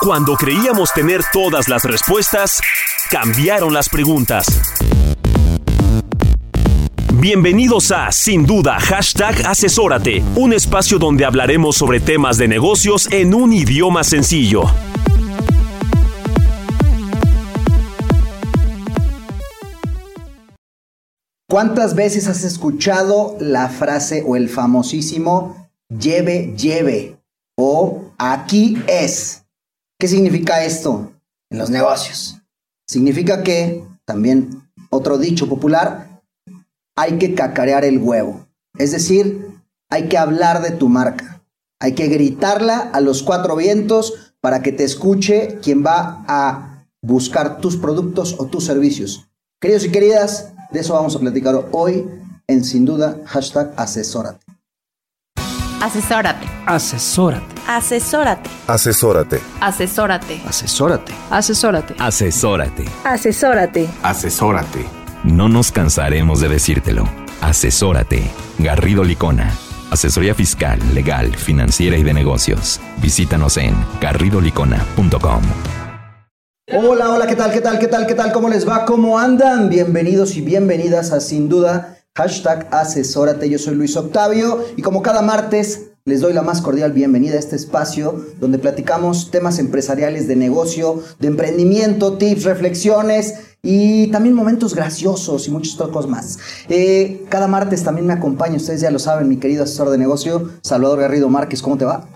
Cuando creíamos tener todas las respuestas, cambiaron las preguntas. Bienvenidos a Sin Duda Hashtag Asesórate, un espacio donde hablaremos sobre temas de negocios en un idioma sencillo. ¿Cuántas veces has escuchado la frase o el famosísimo lleve, lleve o aquí es? ¿Qué significa esto en los negocios? Significa que, también otro dicho popular, hay que cacarear el huevo. Es decir, hay que hablar de tu marca. Hay que gritarla a los cuatro vientos para que te escuche quien va a buscar tus productos o tus servicios. Queridos y queridas, de eso vamos a platicar hoy en Sin Duda, hashtag asesórate. Asesórate. Asesórate. Asesórate. Asesórate. Asesórate. Asesórate. Asesórate. Asesórate. Asesórate. Asesórate. No nos cansaremos de decírtelo. Asesórate. Garrido Licona. Asesoría fiscal, legal, financiera y de negocios. Visítanos en garridolicona.com. Hola, hola, ¿qué tal? ¿Qué tal? ¿Qué tal? ¿Qué tal? ¿Cómo les va? ¿Cómo andan? Bienvenidos y bienvenidas a Sin Duda, hashtag Asesórate. Yo soy Luis Octavio y como cada martes les doy la más cordial bienvenida a este espacio donde platicamos temas empresariales de negocio, de emprendimiento, tips, reflexiones y también momentos graciosos y muchos otros más. Eh, cada martes también me acompaña, ustedes ya lo saben, mi querido asesor de negocio, Salvador Garrido Márquez. ¿Cómo te va?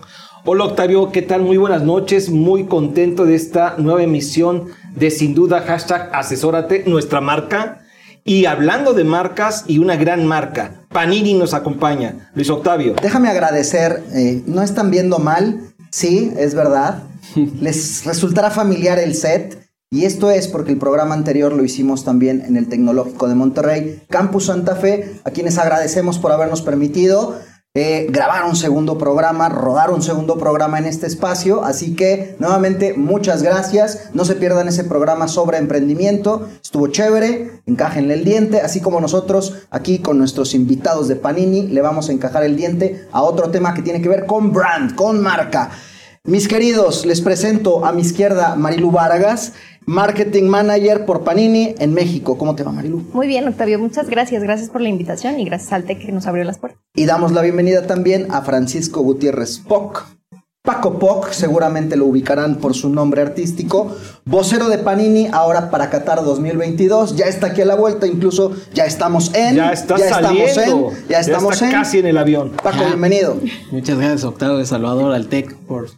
Hola Octavio, ¿qué tal? Muy buenas noches, muy contento de esta nueva emisión de Sin Duda hashtag Asesórate, nuestra marca. Y hablando de marcas y una gran marca, Panini nos acompaña. Luis Octavio. Déjame agradecer, eh, no están viendo mal, sí, es verdad. Les resultará familiar el set. Y esto es porque el programa anterior lo hicimos también en el Tecnológico de Monterrey, Campus Santa Fe, a quienes agradecemos por habernos permitido eh, grabar un segundo programa, rodar un segundo programa en este espacio. Así que nuevamente muchas gracias. No se pierdan ese programa sobre emprendimiento. Estuvo chévere. Encájenle el diente. Así como nosotros aquí con nuestros invitados de Panini le vamos a encajar el diente a otro tema que tiene que ver con brand, con marca. Mis queridos, les presento a mi izquierda Marilu Vargas, Marketing Manager por Panini en México. ¿Cómo te va, Marilu? Muy bien, Octavio. Muchas gracias. Gracias por la invitación y gracias al TEC que nos abrió las puertas. Y damos la bienvenida también a Francisco Gutiérrez Poc. Paco Poc, seguramente lo ubicarán por su nombre artístico. Vocero de Panini, ahora para Qatar 2022. Ya está aquí a la vuelta, incluso ya estamos en. Ya está saliendo. Estamos en, ya estamos está en. casi en el avión. Paco, bienvenido. Muchas gracias, Octavio de Salvador, al TEC, por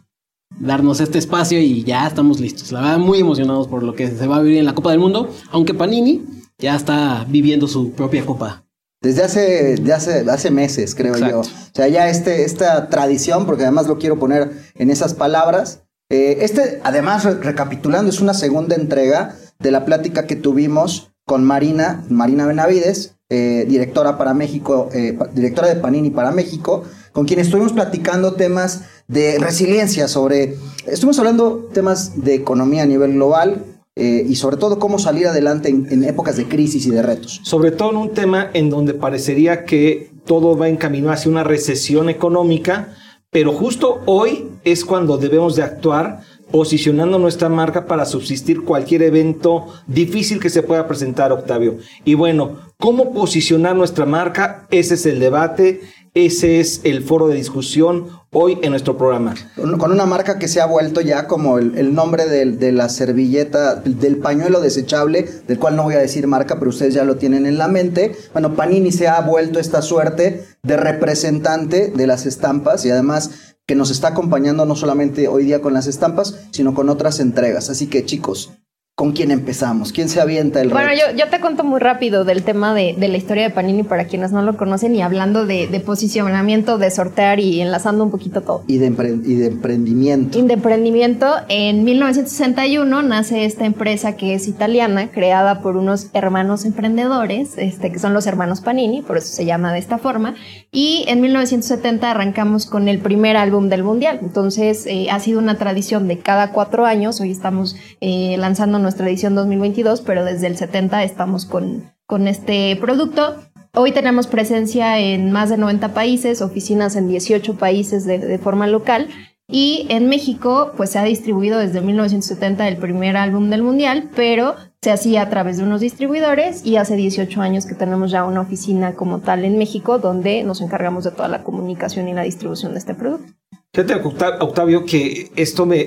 darnos este espacio y ya estamos listos. La verdad, muy emocionados por lo que se va a vivir en la Copa del Mundo, aunque Panini ya está viviendo su propia Copa. Desde hace, de hace, hace meses, creo yo. O sea, ya este, esta tradición, porque además lo quiero poner en esas palabras. eh, este, además, re- recapitulando, es una segunda entrega de la plática que tuvimos con Marina, Marina Benavides, eh, directora para México, eh, directora de Panini para México, con quien estuvimos platicando temas de resiliencia sobre, estuvimos hablando temas de economía a nivel global eh, y sobre todo cómo salir adelante en- en épocas de crisis y de retos. Sobre todo en un tema en donde parecería que todo va encaminado hacia una recesión económica, pero justo hoy es cuando debemos de actuar posicionando nuestra marca para subsistir cualquier evento difícil que se pueda presentar, Octavio. Y bueno, ¿cómo posicionar nuestra marca? Ese es el debate, ese es el foro de discusión hoy en nuestro programa. Con una marca que se ha vuelto ya como el, nombre del- de, la servilleta, del pañuelo desechable, del cual no voy a decir marca, pero ustedes ya lo tienen en la mente. Bueno, Panini se ha vuelto esta suerte de representante de las estampas y además que nos está acompañando no solamente hoy día con las estampas, sino con otras entregas. Así que chicos, ¿Con quién empezamos? ¿Quién se avienta el Bueno, reto? yo, yo te cuento muy rápido del tema de, de la historia de Panini para quienes no lo conocen y hablando de, de posicionamiento, de sortear y enlazando un poquito todo. Y de, empre- y de emprendimiento. de emprendimiento, en 1961 nace esta empresa que es italiana, creada por unos hermanos emprendedores, este, que son los hermanos Panini, por eso se llama de esta forma. Y en 1970 arrancamos con el primer álbum del mundial. Entonces eh, ha sido una tradición de cada cuatro años. Hoy estamos eh, lanzando nuestra edición 2022, pero desde el 70 estamos con, con este producto. Hoy tenemos presencia en más de 90 países, oficinas en 18 países de, de forma local. Y en México, pues se ha distribuido desde 1970 el primer álbum del mundial, pero se hacía a través de unos distribuidores y hace 18 años que tenemos ya una oficina como tal en México donde nos encargamos de toda la comunicación y la distribución de este producto. Fíjate, Octa- Octavio, que esto me,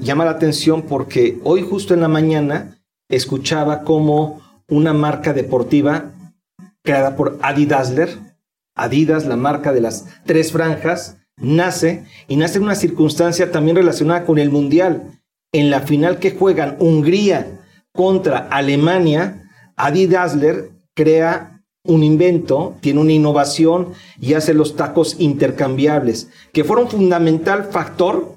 llama la atención porque hoy justo en la mañana escuchaba como una marca deportiva creada por Adi Dassler, Adidas, la marca de las tres franjas, nace y nace en una circunstancia también relacionada con el Mundial. En la final que juegan Hungría contra Alemania, Adi Dassler crea un invento, tiene una innovación y hace los tacos intercambiables, que fueron fundamental factor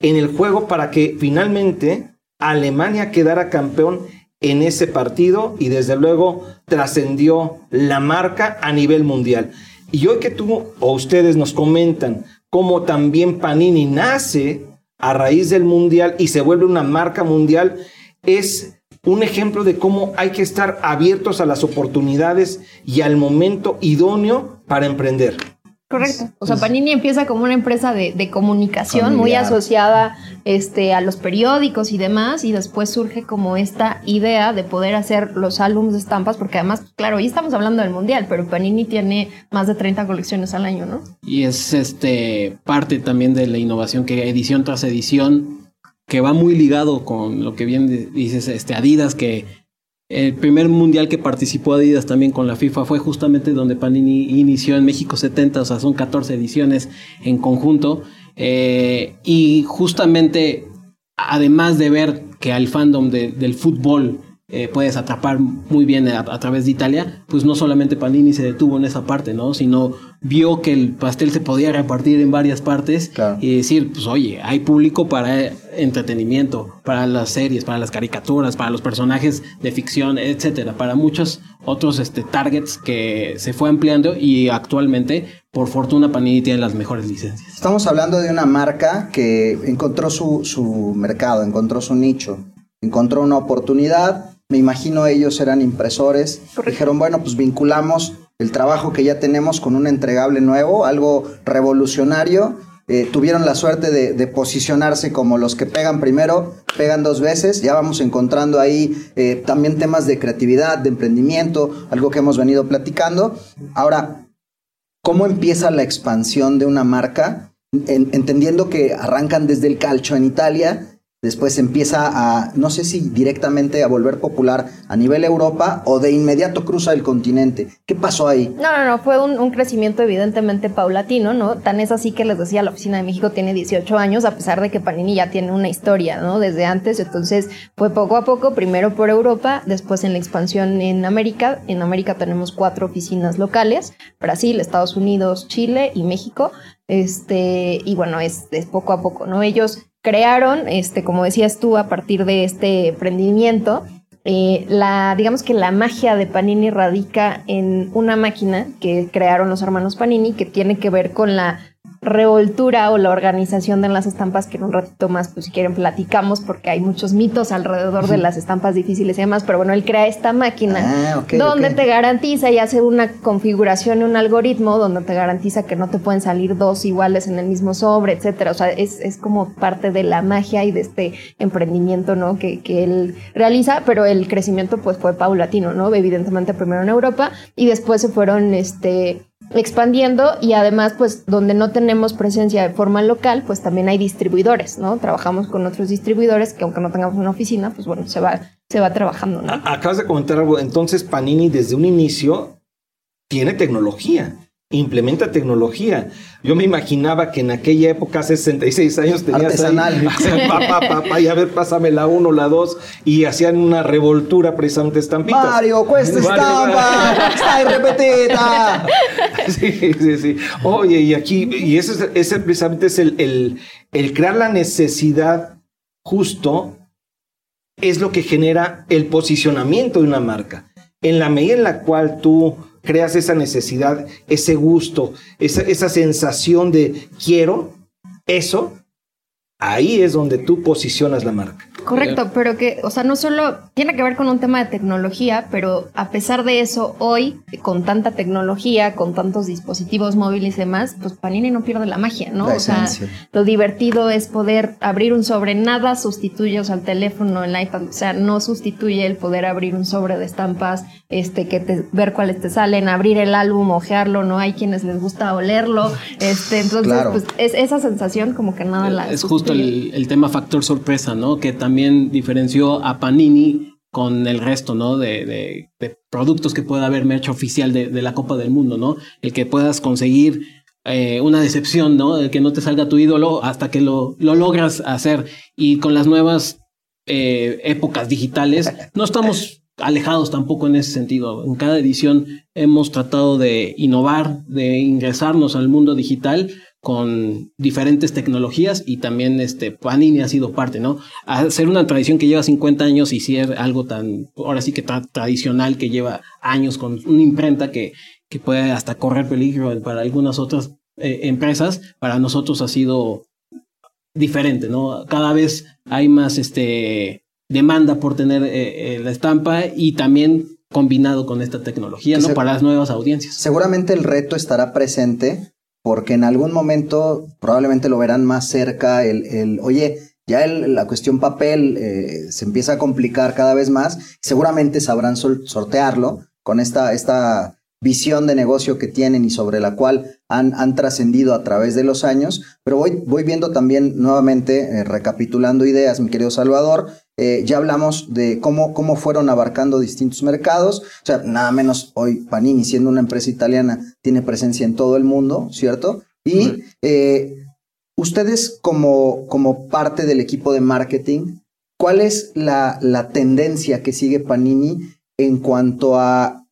en el juego para que finalmente Alemania quedara campeón en ese partido y desde luego trascendió la marca a nivel mundial. Y hoy que tú o ustedes nos comentan cómo también Panini nace a raíz del mundial y se vuelve una marca mundial, es un ejemplo de cómo hay que estar abiertos a las oportunidades y al momento idóneo para emprender. Correcto. O sea, Panini empieza como una empresa de, de comunicación muy asociada este, a los periódicos y demás, y después surge como esta idea de poder hacer los álbumes de estampas, porque además, claro, hoy estamos hablando del Mundial, pero Panini tiene más de 30 colecciones al año, ¿no? Y es este parte también de la innovación que edición tras edición, que va muy ligado con lo que bien di- dices, este Adidas, que el primer mundial que participó Adidas también con la FIFA fue justamente donde Panini inició en México 70, o sea, son 14 ediciones en conjunto. Eh, y justamente, además de ver que al fandom de- del fútbol eh, puedes atrapar muy bien a, a través de Italia, pues no solamente Panini se detuvo en esa parte, ¿no? Sino vio que el pastel se podía repartir en varias partes Claro. y decir, pues oye, hay público para entretenimiento, para las series, para las caricaturas, para los personajes de ficción, etcétera, para muchos otros este, targets que se fue ampliando y actualmente, por fortuna, Panini tiene las mejores licencias. Estamos hablando de una marca que encontró su, su mercado, encontró su nicho, encontró una oportunidad. Me imagino ellos eran impresores. Dijeron, bueno, pues vinculamos el trabajo que ya tenemos con un entregable nuevo, algo revolucionario. Eh, tuvieron la suerte de, de posicionarse como los que pegan primero, pegan dos veces. Ya vamos encontrando ahí eh, también temas de creatividad, de emprendimiento, algo que hemos venido platicando. Ahora, ¿Cómo empieza la expansión de una marca? En- entendiendo que arrancan desde el calcio en Italia, después empieza a, no sé si directamente a volver popular a nivel Europa o de inmediato cruza el continente. ¿Qué pasó ahí? No, no, no, fue un, crecimiento evidentemente paulatino, ¿no? Tan es así que les decía, la Oficina de México tiene 18 años, a pesar de que Panini ya tiene una historia, ¿no? Desde antes, entonces fue poco a poco, primero por Europa, después en la expansión en América. En América tenemos cuatro oficinas locales, Brasil, Estados Unidos, Chile y México. Este, y bueno, es poco a poco, ¿no? Ellos crearon, este, como decías tú, a partir de este emprendimiento, eh, la, digamos que la magia de Panini radica en una máquina que crearon los hermanos Panini que tiene que ver con la revoltura o la organización de las estampas que en un ratito más, pues si quieren platicamos porque hay muchos mitos alrededor de las estampas difíciles y demás, pero bueno, él crea esta máquina Ah, donde te garantiza y hace una configuración y un algoritmo donde te garantiza que no te pueden salir dos iguales en el mismo sobre, etcétera. O sea, es, es como parte de la magia y de este emprendimiento, ¿no? Que, que él realiza, pero el crecimiento pues fue paulatino, ¿no? Evidentemente primero en Europa y después se fueron, este expandiendo y además pues donde no tenemos presencia de forma local pues también hay distribuidores no trabajamos con otros distribuidores que aunque no tengamos una oficina pues bueno se va se va trabajando no Acabas de comentar algo. Entonces, Panini desde un inicio tiene tecnología. Implementa tecnología. Yo me imaginaba que en aquella época, hace 66 años, tenías Artesanal. ahí, pa, pa, pa, pa, y a ver, pásame la uno, la dos, y hacían una revoltura precisamente estampitas. Mario, cuesta estampa, stai repetita. Sí, sí, sí. Oye, y aquí, y ese, es- ese precisamente es el, el, el crear la necesidad justo, es lo que genera el posicionamiento de una marca. En la medida en la cual tú creas esa necesidad, ese gusto, esa, esa sensación de quiero, eso, ahí es donde tú posicionas la marca. Correcto, pero que, o sea, no solo tiene que ver con un tema de tecnología, pero a pesar de eso, hoy, con tanta tecnología, con tantos dispositivos móviles y demás, pues Panini no pierde la magia, ¿no? La o sea, lo divertido es poder abrir un sobre, nada sustituye, o sea, el teléfono, el iPad, o sea, no sustituye el poder abrir un sobre de estampas, este, que te, ver cuáles te salen, abrir el álbum, ojearlo, no hay quienes les gusta olerlo, este, entonces, Claro. pues, es esa sensación como que nada la es justo el, el tema factor sorpresa, ¿no? Que también diferenció a Panini con el resto, ¿no? De, productos que pueda haber merch oficial de, la Copa del Mundo, ¿no? El que puedas conseguir eh, una decepción, ¿no? El que no te salga tu ídolo hasta que lo, lo logras hacer. Y con las nuevas eh, épocas digitales, no estamos alejados tampoco en ese sentido. En cada edición hemos tratado de innovar, de ingresarnos al mundo digital con diferentes tecnologías y también este Panini ha sido parte, ¿no? Hacer una tradición que lleva 50 años y ser algo tan, ahora sí que tra- tradicional que lleva años con una imprenta que, que puede hasta correr peligro para algunas otras eh, empresas, para nosotros ha sido diferente, ¿no? Cada vez hay más este demanda por tener eh, eh, la estampa y también combinado con esta tecnología, Que ¿no? Para las nuevas audiencias. Seguramente el reto estará presente porque en algún momento probablemente lo verán más cerca el, el oye, ya la cuestión papel eh, se empieza a complicar cada vez más, seguramente sabrán sortearlo con esta, esta visión de negocio que tienen y sobre la cual han, han trascendido a través de los años, pero voy, voy viendo también nuevamente, eh, recapitulando ideas, mi querido Salvador, eh, ya hablamos de cómo, cómo fueron abarcando distintos mercados. O sea, nada menos hoy Panini, siendo una empresa italiana, tiene presencia en todo el mundo, ¿cierto? Y eh, ustedes como, como parte del equipo de marketing, ¿cuál es la, la tendencia que sigue Panini en cuanto a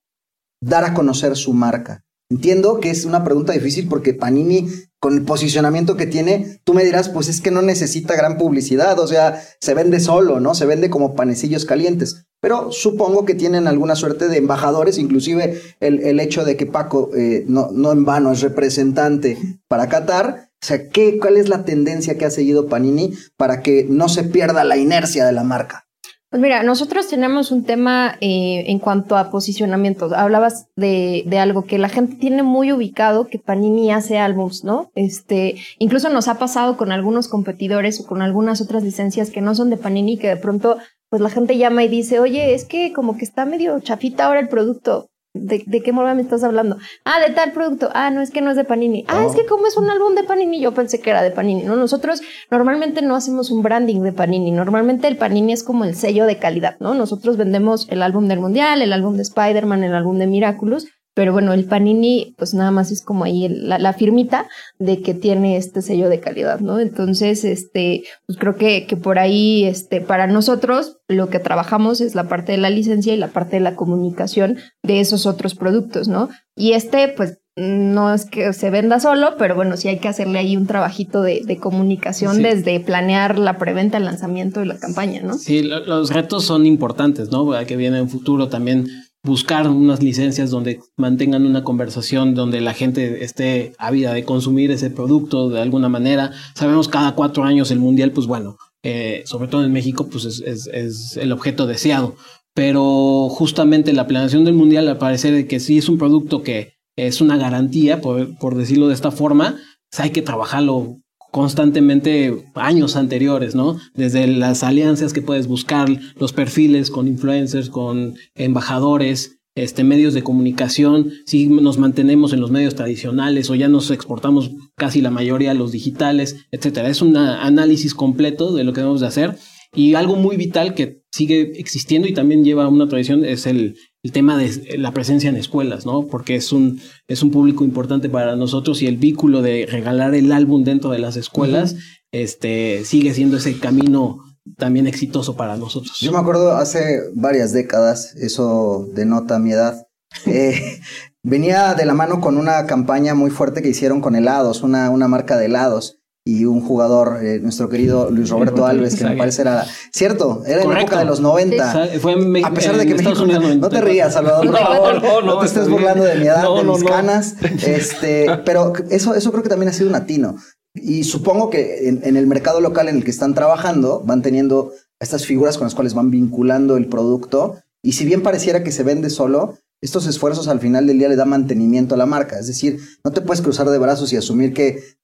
dar a conocer su marca? Entiendo que es una pregunta difícil porque Panini, con el posicionamiento que tiene, tú me dirás, pues es que no necesita gran publicidad, o sea, se vende solo, ¿no? Se vende como panecillos calientes. Pero supongo que tienen alguna suerte de embajadores, inclusive el, el hecho de que Paco eh, no, no en vano es representante para Qatar. O sea, ¿qué, ¿cuál es la tendencia que ha seguido Panini para que no se pierda la inercia de la marca? Pues mira, nosotros tenemos un tema eh, en cuanto a posicionamiento. Hablabas de, de algo que la gente tiene muy ubicado, que Panini hace álbums, ¿no? Este, incluso nos ha pasado con algunos competidores o con algunas otras licencias que no son de Panini, que de pronto, pues la gente llama y dice, oye, es que como que está medio chafita ahora el producto. ¿De, de qué moda me estás hablando? Ah, de tal producto. Ah, no, es que no es de Panini. Ah, es que como es un álbum de Panini, yo pensé que era de Panini. No, nosotros normalmente no hacemos un branding de Panini. Normalmente el Panini es como el sello de calidad, ¿no? Nosotros vendemos el álbum del Mundial, el álbum de Spider-Man, el álbum de Miraculous. Pero bueno, el Panini, pues nada más es como ahí el- la, la firmita de que tiene este sello de calidad, ¿no? Entonces, este, pues creo que, que por ahí, este, para nosotros, lo que trabajamos es la parte de la licencia y la parte de la comunicación de esos otros productos, ¿no? Y este, pues, no es que se venda solo, pero bueno, sí hay que hacerle ahí un trabajito de, de comunicación Sí. desde planear la preventa, el lanzamiento y la campaña, ¿no? Sí, lo- los retos son importantes, ¿no? Que viene en futuro también buscar unas licencias donde mantengan una conversación, donde la gente esté ávida de consumir ese producto de alguna manera. Sabemos cada cuatro años el mundial, pues bueno, eh, sobre todo en México, pues es, el objeto deseado. Pero justamente la planeación del mundial, al parecer que sí es un producto que es una garantía, por, por decirlo de esta forma, pues hay que trabajarlo constantemente años anteriores, ¿no? Desde las alianzas que puedes buscar, los perfiles con influencers, con embajadores, este, medios de comunicación, si nos mantenemos en los medios tradicionales o ya nos exportamos casi la mayoría a los digitales, etcétera. Es un análisis completo de lo que debemos de hacer y algo muy vital que sigue existiendo y también lleva una tradición es el, el tema de la presencia en escuelas, ¿no? Porque es un, es un público importante para nosotros y el vínculo de regalar el álbum dentro de las escuelas, este, sigue siendo ese camino también exitoso para nosotros. Yo me acuerdo hace varias décadas, eso denota mi edad. Eh, venía de la mano con una campaña muy fuerte que hicieron con helados, una, una marca de helados y un jugador, eh, nuestro querido Luis Roberto Alves, que me parece era cierto, era en la época de los 90. Fue en, a pesar de que México, Unidos no te rías, Salvador, por favor, no, no, te estés burlando de mi edad, de mis canas, este, pero eso, eso creo que también ha sido un atino. Y supongo que en, en el mercado local en el que están trabajando, van teniendo estas figuras con las cuales van vinculando el producto. Y si bien pareciera que se vende solo, estos esfuerzos al final del día le dan mantenimiento a la marca. Es decir, no te puedes cruzar de brazos y asumir que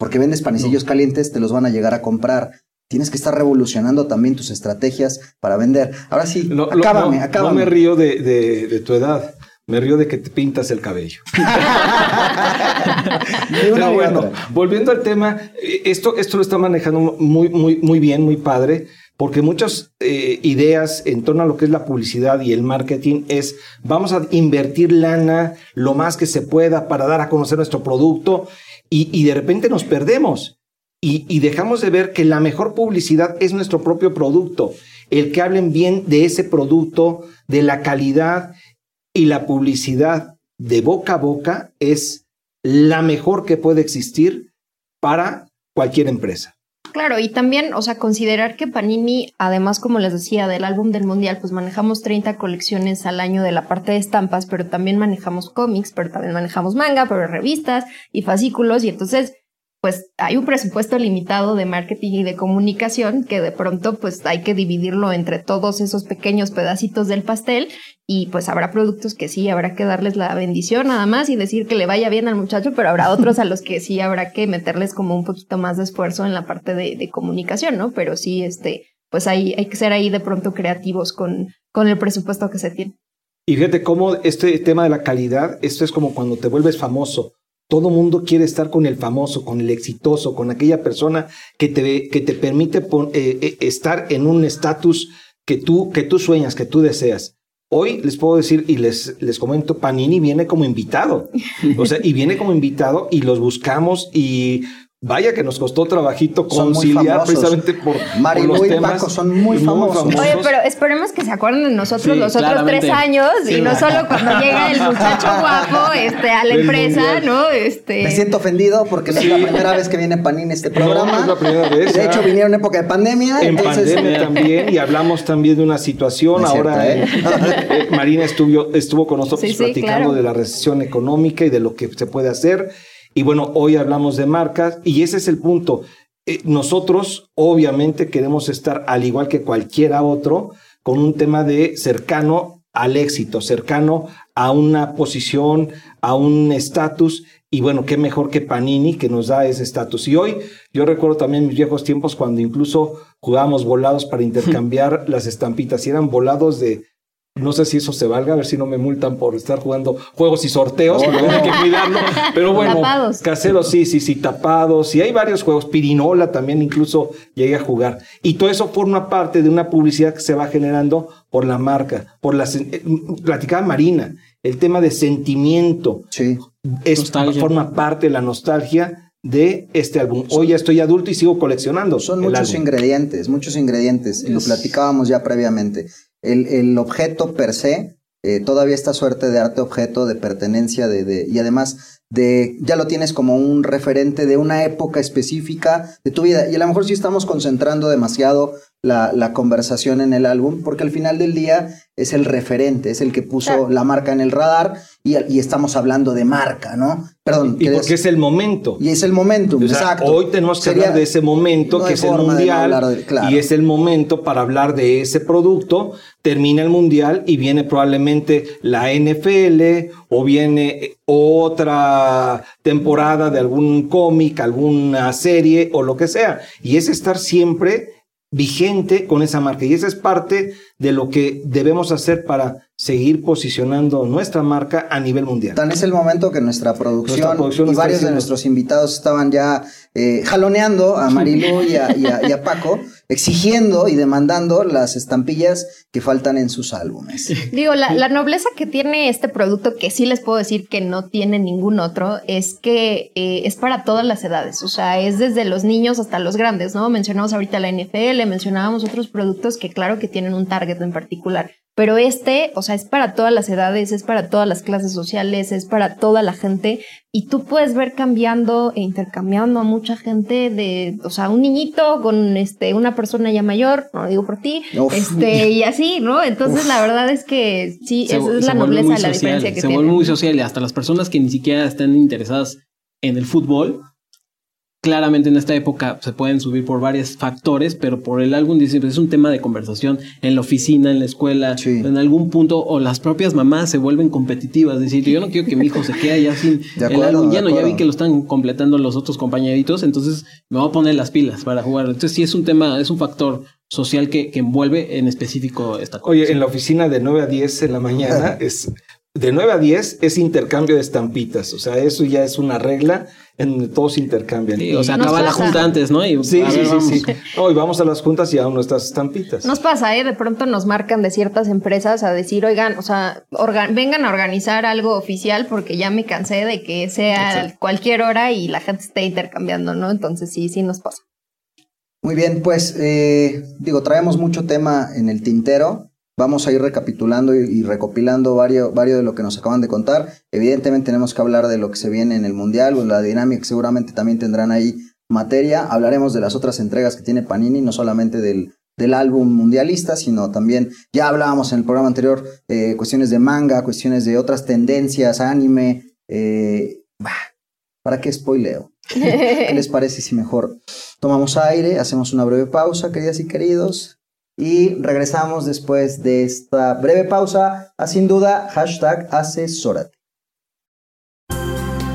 porque vendes panecillos calientes te los van a llegar a comprar. Tienes que estar revolucionando también tus estrategias para vender. Ahora sí, acábame, no, acábame. No me río de, de- de tu edad. Me río de que te pintas el cabello. Pero bueno, volviendo al tema, eh, esto, esto lo está manejando muy, muy, muy bien, muy padre, porque muchas eh, ideas en torno a lo que es la publicidad y el marketing es vamos a invertir lana lo más que se pueda para dar a conocer nuestro producto y, de repente nos perdemos y dejamos de ver que la mejor publicidad es nuestro propio producto, el que hablen bien de ese producto, de la calidad y la publicidad de boca a boca es la mejor que puede existir para cualquier empresa. Claro, y también, o sea, considerar que Panini, además, como les decía, del álbum del Mundial, pues manejamos 30 colecciones al año de la parte de estampas, pero también manejamos cómics, pero también manejamos manga, pero revistas y fascículos, y entonces, pues hay un presupuesto limitado de marketing y de comunicación que de pronto, pues hay que dividirlo entre todos esos pequeños pedacitos del pastel y pues habrá productos que sí, habrá que darles la bendición nada más y decir que le vaya bien al muchacho, pero habrá otros a los que sí habrá que meterles como un poquito más de esfuerzo en la parte de, de comunicación, ¿no? Pero sí, este, pues hay, hay que ser ahí de pronto creativos con, con el presupuesto que se tiene. Y fíjate cómo este tema de la calidad, esto es como cuando te vuelves famoso. Todo mundo quiere estar con el famoso, con el exitoso, con aquella persona que te, que te permite pon- eh, eh, estar en un estatus que tú, que tú sueñas, que tú deseas. Hoy les puedo decir y les, les comento, Panini viene como invitado. O sea, y viene como invitado y los buscamos y vaya que nos costó trabajito conciliar precisamente por, Marilu por los y temas. Paco son muy famosos. Oye, pero esperemos que se acuerden de nosotros Sí, los otros claramente. tres años Sí. y no solo cuando llega el muchacho guapo este, a la Del empresa, mundial. ¿no? Este, Me siento ofendido porque no es la primera vez que viene Panini a este programa. No, es la primera vez. De hecho, vinieron en época de pandemia. En entonces, pandemia también, y hablamos también de una situación. No Ahora cierto, eh, eh, Marina estuvo, estuvo con nosotros Sí, sí, platicando claro. de la recesión económica y de lo que se puede hacer. Y bueno, hoy hablamos de marcas y ese es el punto. Eh, nosotros obviamente queremos estar al igual que cualquiera otro con un tema de cercano al éxito, cercano a una posición, a un estatus. Y bueno, qué mejor que Panini que nos da ese estatus. Y hoy yo recuerdo también mis viejos tiempos cuando incluso jugábamos volados para intercambiar las estampitas. Y eran volados de, no sé si eso se valga, a ver si no me multan por estar jugando juegos y sorteos, hay que cuidarlo. Pero bueno, Tapados. caseros sí, sí, sí, tapados. Y hay varios juegos, Pirinola también incluso llegué a jugar. Y todo eso forma parte de una publicidad que se va generando por la marca, por la... eh, Platicaba Marina, el tema de sentimiento Sí. es, Nostalgia. forma parte de la nostalgia de este álbum. Hoy ya estoy adulto y sigo coleccionando. Son muchos álbum. ingredientes, muchos ingredientes. Y lo platicábamos ya previamente. El, el objeto per se, eh, todavía esta suerte de arte objeto, de pertenencia, de, de- y además de ya lo tienes como un referente de una época específica de tu vida. Y a lo mejor sí estamos concentrando demasiado la, la conversación en el álbum, porque al final del día es el referente, es el que puso Claro. la marca en el radar y, y estamos hablando de marca, ¿no? Perdón. Y ¿querías- porque es el momento. y es el momentum, O sea, exacto. Hoy tenemos que Sería- hablar de ese momento no que es el forma de no mundial de- claro. y es el momento para hablar de ese producto. Termina el mundial y viene probablemente la NFL o viene otra temporada de algún cómic, alguna serie o lo que sea. Y es estar siempre vigente con esa marca. Y esa es parte de lo que debemos hacer para seguir posicionando nuestra marca a nivel mundial. Tan es el momento que nuestra producción, Nuestra producción y varios de nuestros invitados estaban ya eh, jaloneando a Marilu y a, y a- y a Paco, exigiendo y demandando las estampillas que faltan en sus álbumes. Digo, la, la nobleza que tiene este producto, que sí les puedo decir que no tiene ningún otro, es que eh, es para todas las edades. O sea, es desde los niños hasta los grandes, ¿no? Mencionamos ahorita la NFL, mencionábamos otros productos que claro que tienen un target en particular. Pero este, o sea, es para todas las edades, es para todas las clases sociales, es para toda la gente. Y tú puedes ver cambiando e intercambiando a mucha gente de, o sea, un niñito con este, una persona ya mayor, no lo digo por ti, Uf. este, y así, ¿no? Entonces la verdad es que sí, Se- esa es se la vuelve nobleza muy de la social, diferencia que Se tiene. vuelve muy social y hasta las personas que ni siquiera están interesadas en el fútbol, claramente en esta época se pueden subir por varios factores, pero por el álbum dice, es un tema de conversación en la oficina, en la escuela, Sí. en algún punto, o las propias mamás se vuelven competitivas, es decir, yo no quiero que mi hijo se quede ya sin el álbum lleno, ya vi que lo están completando los otros compañeritos, entonces me voy a poner las pilas para jugar. Entonces sí es un tema, es un factor social que, que envuelve en específico esta cosa. Oye, en la oficina de 9 a 10 en la mañana es de 9 a 10 es intercambio de estampitas, o sea, eso ya es una regla en donde todos intercambian. Sí, o sea, acaba la junta antes, ¿no? Y, Sí, a sí, ver, sí, sí. Hoy vamos a las juntas y aún nuestras estampitas. Nos pasa, ¿eh? De pronto nos marcan de ciertas empresas a decir, oigan, o sea, vengan a organizar algo oficial porque ya me cansé de que sea cualquier hora y la gente esté intercambiando, ¿no? Entonces sí, sí nos pasa. Muy bien, pues eh, digo, traemos mucho tema en el tintero. Vamos a ir recapitulando y, y recopilando varios, varios de lo que nos acaban de contar. Evidentemente tenemos que hablar de lo que se viene en el Mundial, o la dinámica, seguramente también tendrán ahí materia. Hablaremos de las otras entregas que tiene Panini, no solamente del, del álbum mundialista, sino también, ya hablábamos en el programa anterior, eh, cuestiones de manga, cuestiones de otras tendencias, anime. eh, bah, ¿Para qué spoileo? ¿Qué les parece si mejor tomamos aire, hacemos una breve pausa, queridas y queridos, y regresamos después de esta breve pausa a sin duda hashtag asesórate.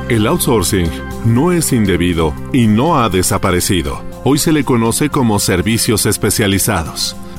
El outsourcing no es indebido y no ha desaparecido. Hoy se le conoce como servicios especializados.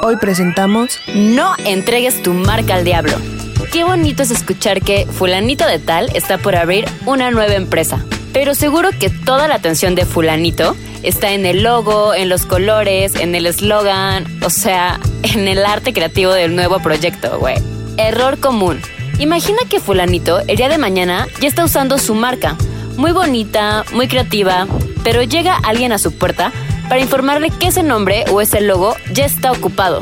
Hoy presentamos No entregues tu marca al diablo. Qué bonito es escuchar que fulanito de tal está por abrir una nueva empresa. Pero seguro que toda la atención de fulanito está en el logo, en los colores, en el eslogan, o sea, en el arte creativo del nuevo proyecto, güey. Error común. Imagina que fulanito el día de mañana ya está usando su marca. Muy bonita, muy creativa, pero llega alguien a su puerta para informarle que ese nombre o ese logo ya está ocupado.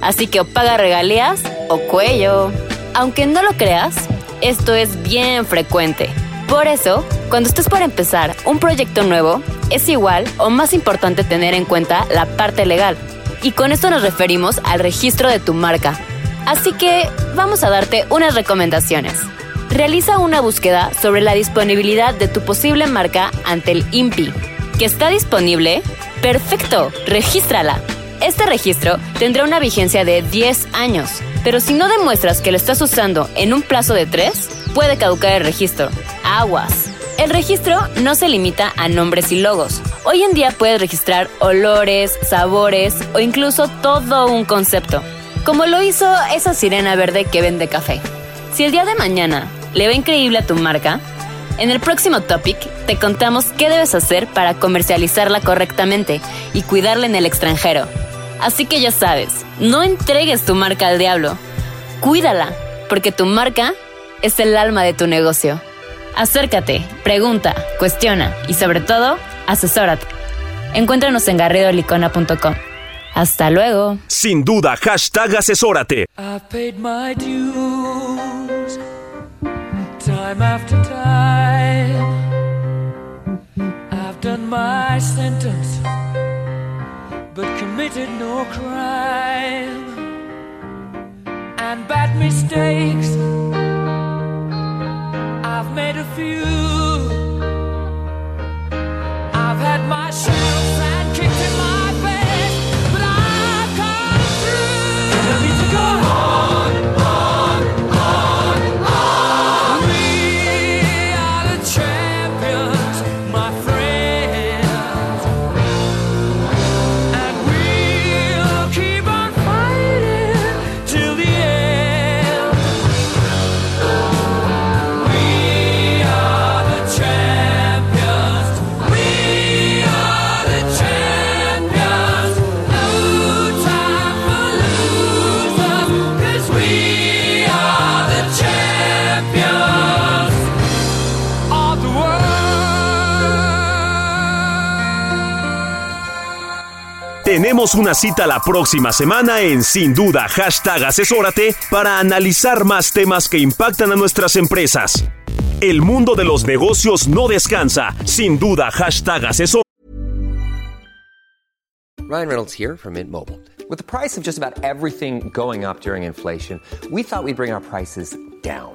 Así que o paga regalías o cuello. Aunque no lo creas, esto es bien frecuente. Por eso, cuando estés por empezar un proyecto nuevo, es igual o más importante tener en cuenta la parte legal. Y con esto nos referimos al registro de tu marca. Así que vamos a darte unas recomendaciones. Realiza una búsqueda sobre la disponibilidad de tu posible marca ante el INPI. ¿Que está disponible? Perfecto, regístrala. Este registro tendrá una vigencia de 10 años, pero si no demuestras que lo estás usando en un plazo de 3, puede caducar el registro. Aguas. El registro no se limita a nombres y logos. Hoy en día puedes registrar olores, sabores o incluso todo un concepto, como lo hizo esa sirena verde que vende café. Si el día de mañana le va increíble a tu marca, en el próximo topic te contamos qué debes hacer para comercializarla correctamente y cuidarla en el extranjero. Así que ya sabes, no entregues tu marca al diablo. Cuídala, porque tu marca es el alma de tu negocio. Acércate, pregunta, cuestiona y sobre todo, asesórate. Encuéntranos en garridolicona.com. Hasta luego. Sin duda, hashtag asesórate. I've paid my dues time after time. Sentence, but committed no crime. And bad mistakes Tenemos una cita la próxima semana en Sin Duda hashtag Asesórate para analizar más temas que impactan a nuestras empresas. El mundo de los negocios no descansa. Sin duda hashtag Asesórate. Ryan Reynolds here from Mint Mobile. With the price of just about everything going up during inflation, we thought we'd bring our prices down.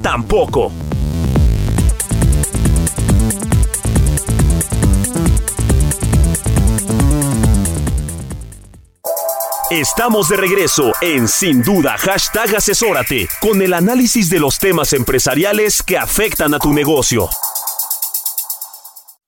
tampoco. Estamos de regreso en Sin Duda hashtag Asesórate con el análisis de los temas empresariales que afectan a tu negocio.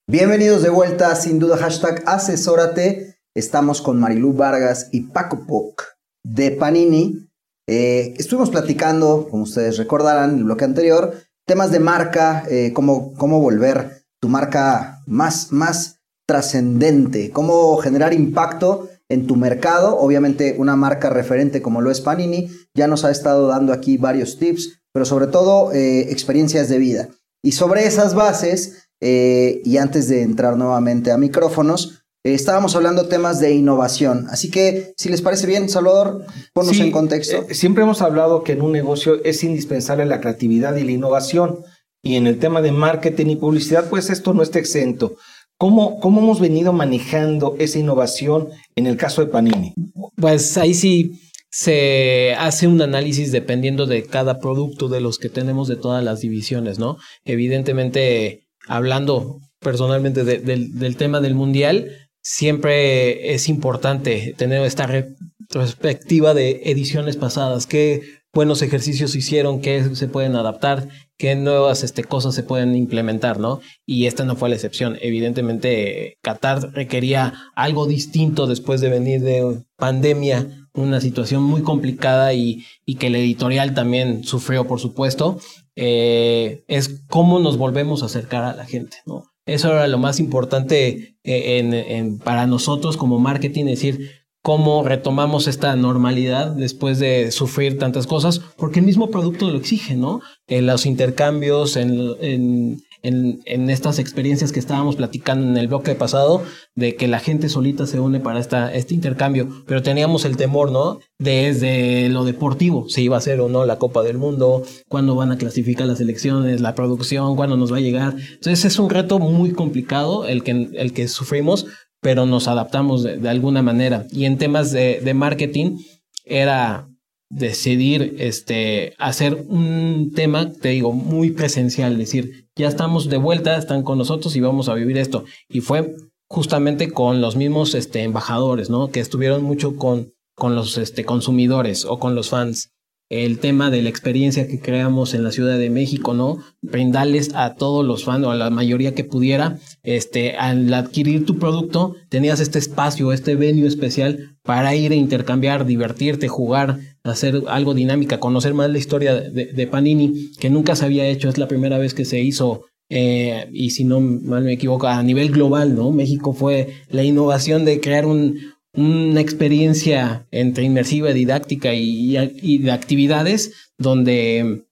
Bienvenidos de vuelta a Sin Duda hashtag Asesórate. Estamos con Marilú Vargas y Paco Poc de Panini. Eh, estuvimos platicando, como ustedes recordarán, en el bloque anterior, temas de marca, eh, cómo, cómo volver tu marca más, más trascendente, cómo generar impacto en tu mercado. Obviamente una marca referente como lo es Panini ya nos ha estado dando aquí varios tips, pero sobre todo eh, experiencias de vida. Y sobre esas bases, eh, y antes de entrar nuevamente a micrófonos, eh, estábamos hablando temas de innovación. Así que, si les parece bien, Salvador, ponnos Sí, en contexto. eh, siempre hemos hablado que en un negocio es indispensable la creatividad y la innovación. Y en el tema de marketing y publicidad, pues esto no está exento. ¿Cómo, cómo hemos venido manejando esa innovación en el caso de Panini? Pues ahí sí se hace un análisis dependiendo de cada producto de los que tenemos de todas las divisiones, ¿no? Evidentemente, hablando personalmente de- del, del tema del mundial, siempre es importante tener esta retrospectiva de ediciones pasadas, qué buenos ejercicios hicieron, qué se pueden adaptar, qué nuevas este, cosas se pueden implementar, ¿no? Y esta no fue la excepción. Evidentemente, Qatar requería algo distinto después de venir de pandemia, una situación muy complicada y, que el editorial también sufrió, por supuesto. Eh, es cómo nos volvemos a acercar a la gente, ¿no? Eso era lo más importante eh, en- para nosotros como marketing, es decir, cómo retomamos esta normalidad después de sufrir tantas cosas, porque el mismo producto lo exige, ¿no? En los intercambios, en, en, en- en estas experiencias que estábamos platicando en el bloque pasado, de que la gente solita se une para esta, este intercambio, pero teníamos el temor, ¿no? Desde lo deportivo, si iba a ser o no la Copa del Mundo, cuándo van a clasificar las elecciones, la producción, cuándo nos va a llegar. Entonces es un reto muy complicado el que, el que sufrimos, pero nos adaptamos de, de alguna manera. Y en temas de, de marketing era decidir este, hacer un tema, te digo, muy presencial, decir, ya estamos de vuelta, están con nosotros y vamos a vivir esto. Y fue justamente con los mismos este, embajadores, ¿no? Que estuvieron mucho con, con los este, consumidores o con los fans. el tema de la experiencia que creamos en la Ciudad de México, ¿no? Brindarles a todos los fans o a la mayoría que pudiera, este, al adquirir tu producto, tenías este espacio, este venue especial para ir a intercambiar, divertirte, jugar, hacer algo dinámica, conocer más la historia de, de Panini, que nunca se había hecho, es la primera vez que se hizo eh, y si no mal me equivoco, a nivel global, ¿no? México fue la innovación de crear un, una experiencia entre inmersiva, didáctica y, y de actividades donde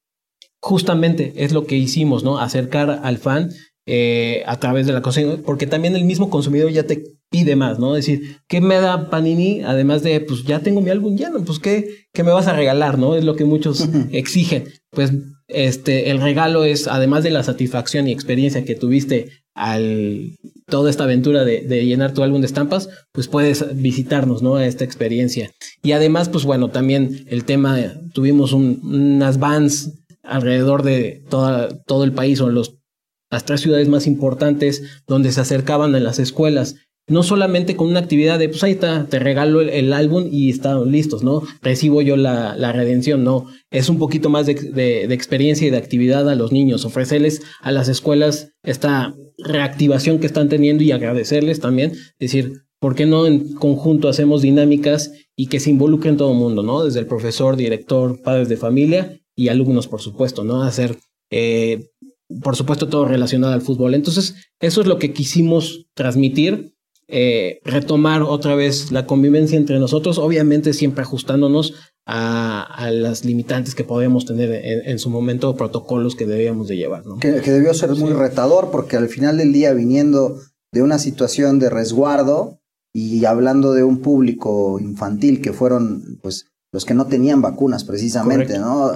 justamente es lo que hicimos, ¿no? Acercar al fan eh, a través de la cosa, porque también el mismo consumidor ya te pide más, ¿no? Es decir, ¿qué me da Panini? Además de, pues ya tengo mi álbum lleno, pues ¿qué, qué me vas a regalar, no? Es lo que muchos exigen. Pues este, el regalo es, además de la satisfacción y experiencia que tuviste al toda esta aventura de, de, llenar tu álbum de estampas, pues puedes visitarnos, ¿no? A esta experiencia. Y además, pues bueno, también el tema, tuvimos un, unas vans alrededor de toda, todo el país o los, las tres ciudades más importantes donde se acercaban a las escuelas no solamente con una actividad de, pues ahí está, te regalo el, álbum y están listos, ¿no? Recibo yo la, redención, no. Es un poquito más de, experiencia y de actividad a los niños, ofrecerles a las escuelas esta reactivación que están teniendo y agradecerles también, decir, ¿por qué no en conjunto hacemos dinámicas y que se involucren todo el mundo, ¿no? Desde el profesor, director, padres de familia y alumnos, por supuesto, ¿no? Hacer, eh, por supuesto, todo relacionado al fútbol. Entonces, eso es lo que quisimos transmitir eh, retomar otra vez la convivencia entre nosotros, obviamente siempre ajustándonos a, a las limitantes que podíamos tener en, en, su momento, protocolos que debíamos de llevar. ¿no? Que, que, debió ser muy sí. retador porque al final del día viniendo de una situación de resguardo y hablando de un público infantil que fueron pues los que no tenían vacunas precisamente, Correcto. ¿no?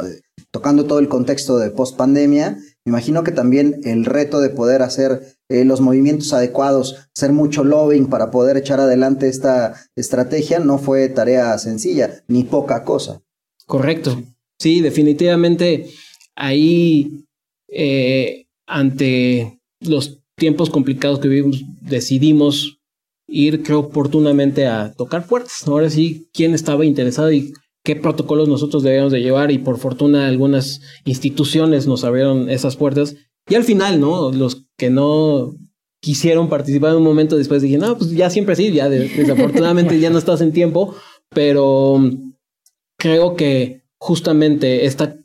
Tocando todo el contexto de post pandemia, me imagino que también el reto de poder hacer eh, los movimientos adecuados, hacer mucho lobbying para poder echar adelante esta estrategia no fue tarea sencilla, ni poca cosa. Correcto. Sí, definitivamente ahí, eh, ante los tiempos complicados que vivimos, decidimos ir, creo, oportunamente a tocar puertas. Ahora sí, quién estaba interesado y qué protocolos nosotros debíamos de llevar y por fortuna algunas instituciones nos abrieron esas puertas y al final, ¿no? Los que no quisieron participar en un momento después dije, no, pues ya siempre sí, ya desafortunadamente ya no estás en tiempo, pero creo que justamente esta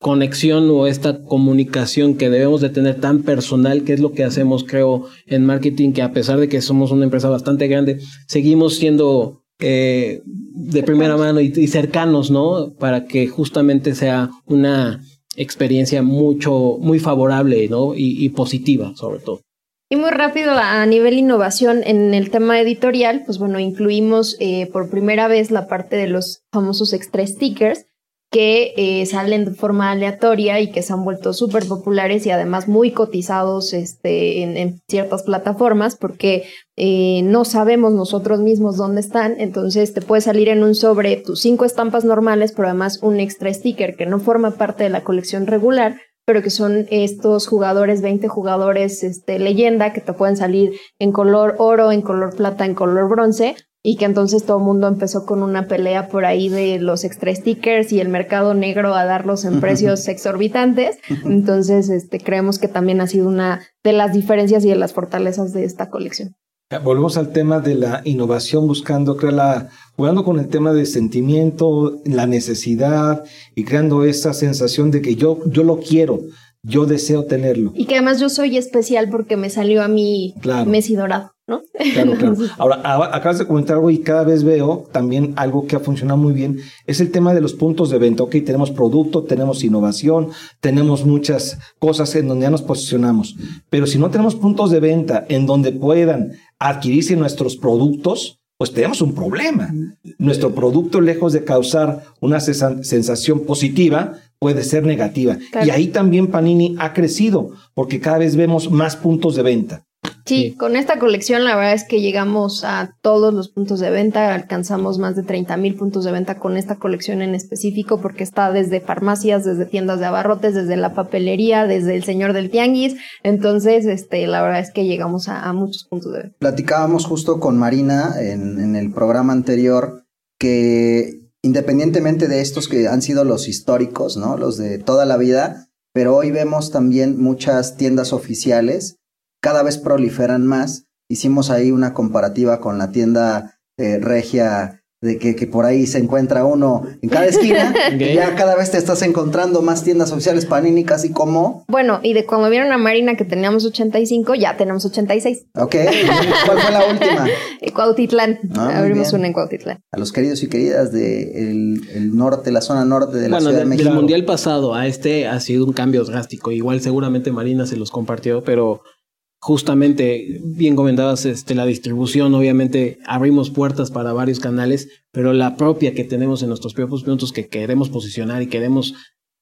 conexión o esta comunicación que debemos de tener tan personal, que es lo que hacemos, creo, en marketing, que a pesar de que somos una empresa bastante grande, seguimos siendo eh, de primera mano y, y cercanos, ¿no? Para que justamente sea una experiencia mucho, muy favorable, ¿no? Y, y, positiva, sobre todo. Y muy rápido, a nivel innovación en el tema editorial, pues bueno, incluimos eh, por primera vez la parte de los famosos extra stickers que eh, salen de forma aleatoria y que se han vuelto súper populares y además muy cotizados este, en, en ciertas plataformas porque eh, no sabemos nosotros mismos dónde están, entonces te puede salir en un sobre tus cinco estampas normales, pero además un extra sticker que no forma parte de la colección regular, pero que son estos jugadores, 20 jugadores este, leyenda, que te pueden salir en color oro, en color plata, en color bronce, y que entonces todo el mundo empezó con una pelea por ahí de los extra stickers y el mercado negro a darlos en precios exorbitantes. Entonces, este, creemos que también ha sido una de las diferencias y de las fortalezas de esta colección. Volvemos al tema de la innovación, buscando crear la, jugando con el tema de sentimiento, la necesidad y creando esa sensación de que yo, yo lo quiero, yo deseo tenerlo. Y que además yo soy especial porque me salió a mí claro. Messi dorado. ¿No? Claro, claro. Ahora, acabas de comentar algo y cada vez veo también algo que ha funcionado muy bien, es el tema de los puntos de venta. Ok, tenemos producto, tenemos innovación, tenemos muchas cosas en donde ya nos posicionamos, pero si no tenemos puntos de venta en donde puedan adquirirse nuestros productos, pues tenemos un problema. Nuestro producto, lejos de causar una sensación positiva, puede ser negativa. Claro. Y ahí también Panini ha crecido, porque cada vez vemos más puntos de venta. Sí, con esta colección la verdad es que llegamos a todos los puntos de venta, alcanzamos más de 30 mil puntos de venta con esta colección en específico porque está desde farmacias, desde tiendas de abarrotes, desde la papelería, desde el señor del tianguis, entonces este, la verdad es que llegamos a, a muchos puntos de venta. Platicábamos justo con Marina en, en el programa anterior que independientemente de estos que han sido los históricos, ¿no? Los de toda la vida, pero hoy vemos también muchas tiendas oficiales, cada vez proliferan más. Hicimos ahí una comparativa con la tienda eh, regia de que, que por ahí se encuentra uno en cada esquina, ya cada vez te estás encontrando más tiendas oficiales Panini, casi como, Bueno, y de cuando vieron a Marina que teníamos 85, ya tenemos 86. ok, ¿cuál fue la última? Cuautitlán. Ah, Abrimos una en Cuautitlán. A los queridos y queridas de el, el norte, la zona norte de la bueno, Ciudad de, de- México. del mundial pasado a este ha sido un cambio drástico. Igual seguramente Marina se los compartió, pero justamente bien comentabas este, la distribución. Obviamente abrimos puertas para varios canales, pero la propia que tenemos en nuestros propios puntos que queremos posicionar y queremos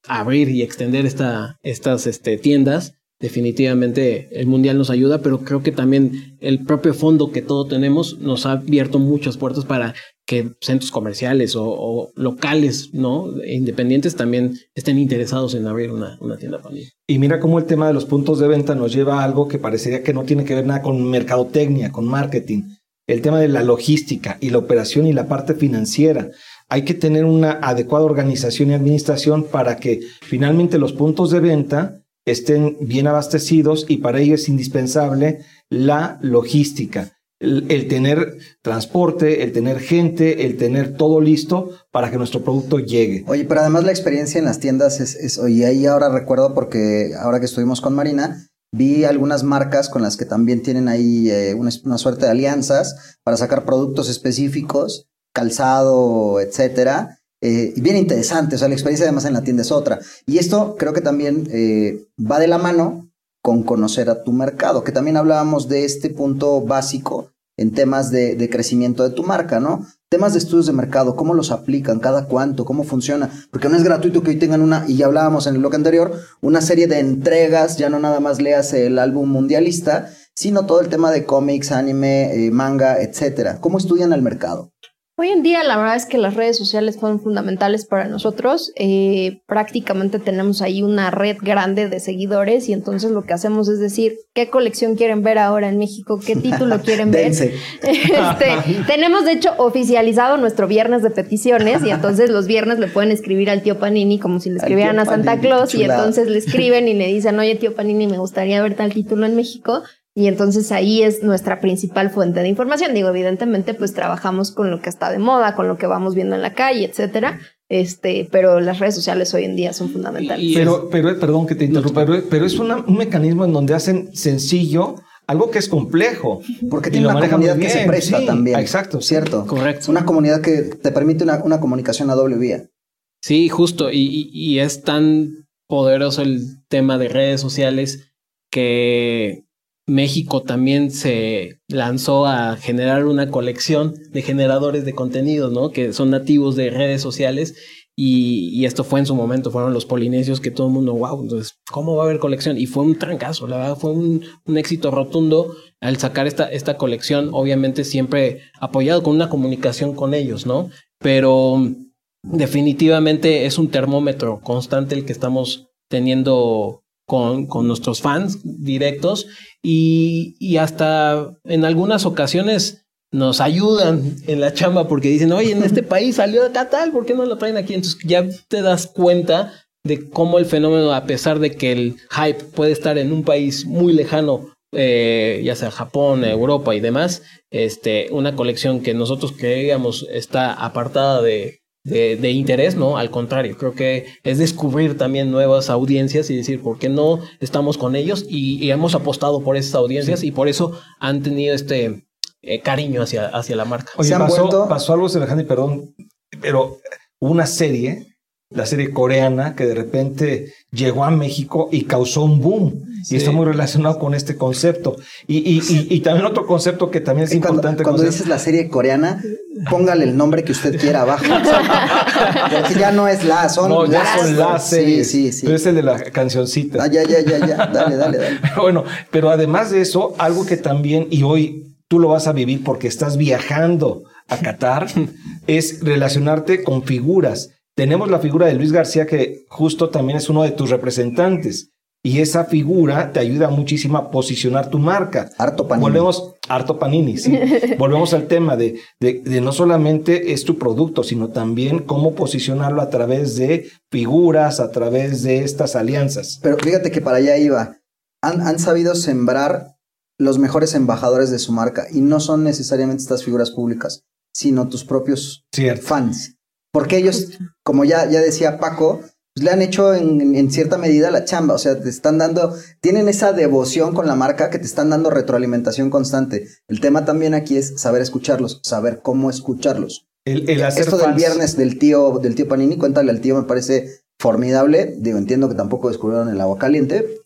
abrir y extender esta, estas este, tiendas. Definitivamente el mundial nos ayuda, pero creo que también el propio fondo que todo tenemos nos ha abierto muchas puertas para que centros comerciales o, locales, ¿no? Independientes también estén interesados en abrir una, una tienda Panini. Y mira cómo el tema de los puntos de venta nos lleva a algo que parecería que no tiene que ver nada con mercadotecnia, con marketing. El tema de la logística y la operación y la parte financiera. Hay que tener una adecuada organización y administración para que finalmente los puntos de venta estén bien abastecidos y para ello es indispensable la logística. El, tener transporte, el tener gente, el tener todo listo para que nuestro producto llegue. Oye, pero además la experiencia en las tiendas es, oye, ahí ahora recuerdo porque ahora que estuvimos con Marina, vi algunas marcas con las que también tienen ahí eh, una, una suerte de alianzas para sacar productos específicos, calzado, etcétera. Eh, y bien interesante, o sea, la experiencia además en la tienda es otra. Y esto creo que también eh, va de la mano con conocer a tu mercado, que también hablábamos de este punto básico en temas de, de crecimiento de tu marca, ¿no? Temas de estudios de mercado, cómo los aplican, cada cuánto, cómo funciona, porque no es gratuito que hoy tengan una, y ya hablábamos en el bloque anterior, una serie de entregas, ya no nada más leas el álbum mundialista, sino todo el tema de cómics, anime, eh, manga, etcétera. ¿Cómo estudian el mercado? Hoy en día la verdad es que las redes sociales son fundamentales para nosotros. Eh, prácticamente tenemos ahí una red grande de seguidores y entonces lo que hacemos es decir, ¿qué colección quieren ver ahora en México? ¿Qué título quieren ver? Este, tenemos de hecho oficializado nuestro viernes de peticiones y entonces los viernes le pueden escribir al tío Panini como si le escribieran a Santa Panini, Claus y entonces le escriben y le dicen, oye tío Panini, me gustaría ver tal título en México. Y entonces ahí es nuestra principal fuente de información. Digo, evidentemente, pues trabajamos con lo que está de moda, con lo que vamos viendo en la calle, etcétera. Este, pero las redes sociales hoy en día son fundamentales. Pero, pero, perdón que te interrumpa, pero, pero es una- un mecanismo en donde hacen sencillo algo que es complejo. Porque Y tiene lo una comunidad que se presta sí, también. Exacto. Cierto. Correcto. Una comunidad que te permite una, una comunicación a doble vía. Sí, justo. Y, y- y es tan poderoso el tema de redes sociales que México también se lanzó a generar una colección de generadores de contenido, ¿no? Que son nativos de redes sociales. Y, y esto fue en su momento, fueron los polinesios que todo el mundo, wow, entonces, ¿cómo va a haber colección? Y fue un trancazo, la verdad, fue un, un éxito rotundo al sacar esta, esta colección, obviamente siempre apoyado con una comunicación con ellos, ¿no? Pero definitivamente es un termómetro constante el que estamos teniendo con, con nuestros fans directos y, y hasta en algunas ocasiones nos ayudan en la chamba porque dicen, oye, en este país salió acá tal, ¿por qué no lo traen aquí? Entonces ya te das cuenta de cómo el fenómeno, a pesar de que el hype puede estar en un país muy lejano, eh, ya sea Japón, Europa y demás, este, una colección que nosotros creíamos está apartada de, de, de interés, ¿no? Al contrario, creo que es descubrir también nuevas audiencias y decir, ¿por qué no estamos con ellos? Y, y hemos apostado por esas audiencias y por eso han tenido este eh, cariño hacia, hacia la marca. Oye, pasó, pasó algo semejante, perdón, pero hubo una serie, la serie coreana, que de repente llegó a México y causó un boom. Sí. Y está muy relacionado con este concepto. Y, y, y, y también otro concepto que también es cuando, importante. cuando conocer- dices la serie coreana, póngale el nombre que usted quiera abajo. Porque ya no es la, son no, ya son las Sí, series. sí, sí. Pero es el de la cancioncita. Ah, ya, ya, ya, ya. Dale, dale, dale. bueno, pero además de eso, algo que también, y hoy tú lo vas a vivir porque estás viajando a Qatar, es relacionarte con figuras. Tenemos la figura de Luis García, que justo también es uno de tus representantes. y esa figura te ayuda muchísimo a posicionar tu marca. Harto panini. Volvemos, harto panini, sí. Volvemos al tema de, de, de no solamente es tu producto, sino también cómo posicionarlo a través de figuras, a través de estas alianzas. Pero fíjate que para allá iba. Han, han sabido sembrar los mejores embajadores de su marca y no son necesariamente estas figuras públicas, sino tus propios fans. Porque ellos, como ya, ya decía Paco, pues le han hecho en, en cierta medida la chamba, o sea, te están dando, tienen esa devoción con la marca que te están dando retroalimentación constante. El tema también aquí es saber escucharlos, saber cómo escucharlos. El, el hacer Esto del viernes del tío, del tío Panini, cuéntale al tío, me parece formidable. Digo, entiendo que tampoco descubrieron el agua caliente.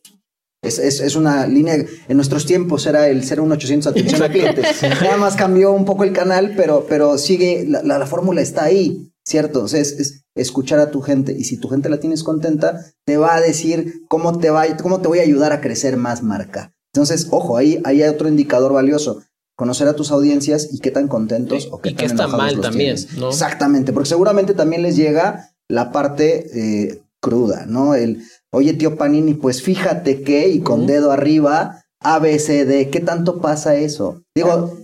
Es, es, es una línea, en nuestros tiempos era el 01800 atención a clientes. Nada más cambió un poco el canal, pero, pero sigue, la, la, la fórmula está ahí, ¿cierto? O sea, es, es escuchar a tu gente y si tu gente la tienes contenta, te va a decir cómo te, va, cómo te voy a ayudar a crecer más marca. Entonces, ojo, ahí, ahí hay otro indicador valioso. Conocer a tus audiencias y qué tan contentos o qué y tan qué está mal los también. ¿no? Exactamente, porque seguramente también les llega la parte eh, cruda, ¿no? El, oye, tío Panini, pues fíjate que, y con dedo arriba, A, B, C, D, ¿qué tanto pasa eso? Digo,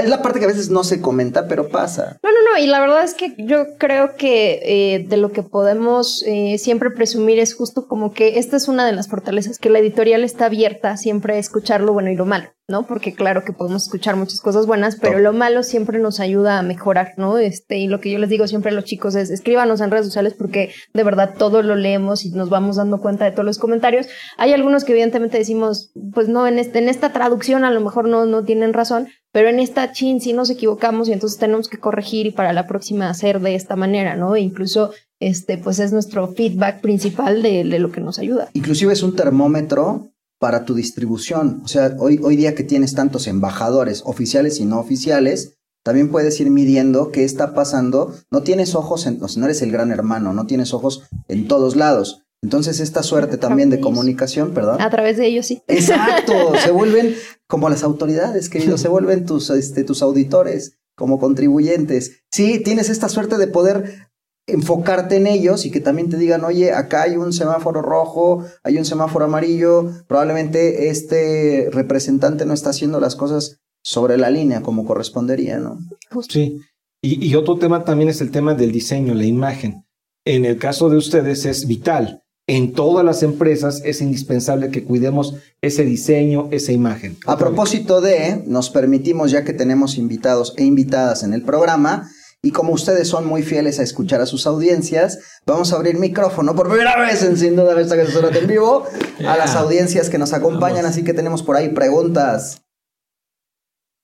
es la parte que a veces no se comenta, pero pasa. No, no, no, y la verdad es que yo creo que eh, de lo que podemos eh, siempre presumir es justo como que esta es una de las fortalezas, que la editorial está abierta siempre a escuchar lo bueno y lo malo, ¿no? Porque claro que podemos escuchar muchas cosas buenas, pero lo malo siempre nos ayuda a mejorar, ¿no? Este, y lo que yo les digo siempre a los chicos es escríbanos en redes sociales porque de verdad todo lo leemos y nos vamos dando cuenta de todos los comentarios. Hay algunos que evidentemente decimos, pues no, en, este, en esta traducción a lo mejor no, no tienen razón, pero en esta chin sí nos equivocamos y entonces tenemos que corregir y para la próxima hacer de esta manera, ¿no? E incluso este, pues es nuestro feedback principal de, de lo que nos ayuda. Inclusive es un termómetro para tu distribución. O sea, hoy, hoy día que tienes tantos embajadores oficiales y no oficiales, también puedes ir midiendo qué está pasando. No tienes ojos, en, o sea, no eres el gran hermano, no tienes ojos en todos lados. Entonces esta suerte también de comunicación, perdón. A través de ellos sí. Exacto, se vuelven como las autoridades, querido, se vuelven tus, este, tus auditores, como contribuyentes. Sí, tienes esta suerte de poder enfocarte en ellos y que también te digan, oye, acá hay un semáforo rojo, hay un semáforo amarillo, probablemente este representante no está haciendo las cosas sobre la línea como correspondería, ¿no? Sí. Y, y otro tema también es el tema del diseño, la imagen. En el caso de ustedes es vital. En todas las empresas es indispensable que cuidemos ese diseño, esa imagen. A propósito de, nos permitimos, ya que tenemos invitados e invitadas en el programa, y como ustedes son muy fieles a escuchar a sus audiencias, vamos a abrir micrófono por primera vez en Sin Duda en vivo a las audiencias que nos acompañan, así que tenemos por ahí preguntas.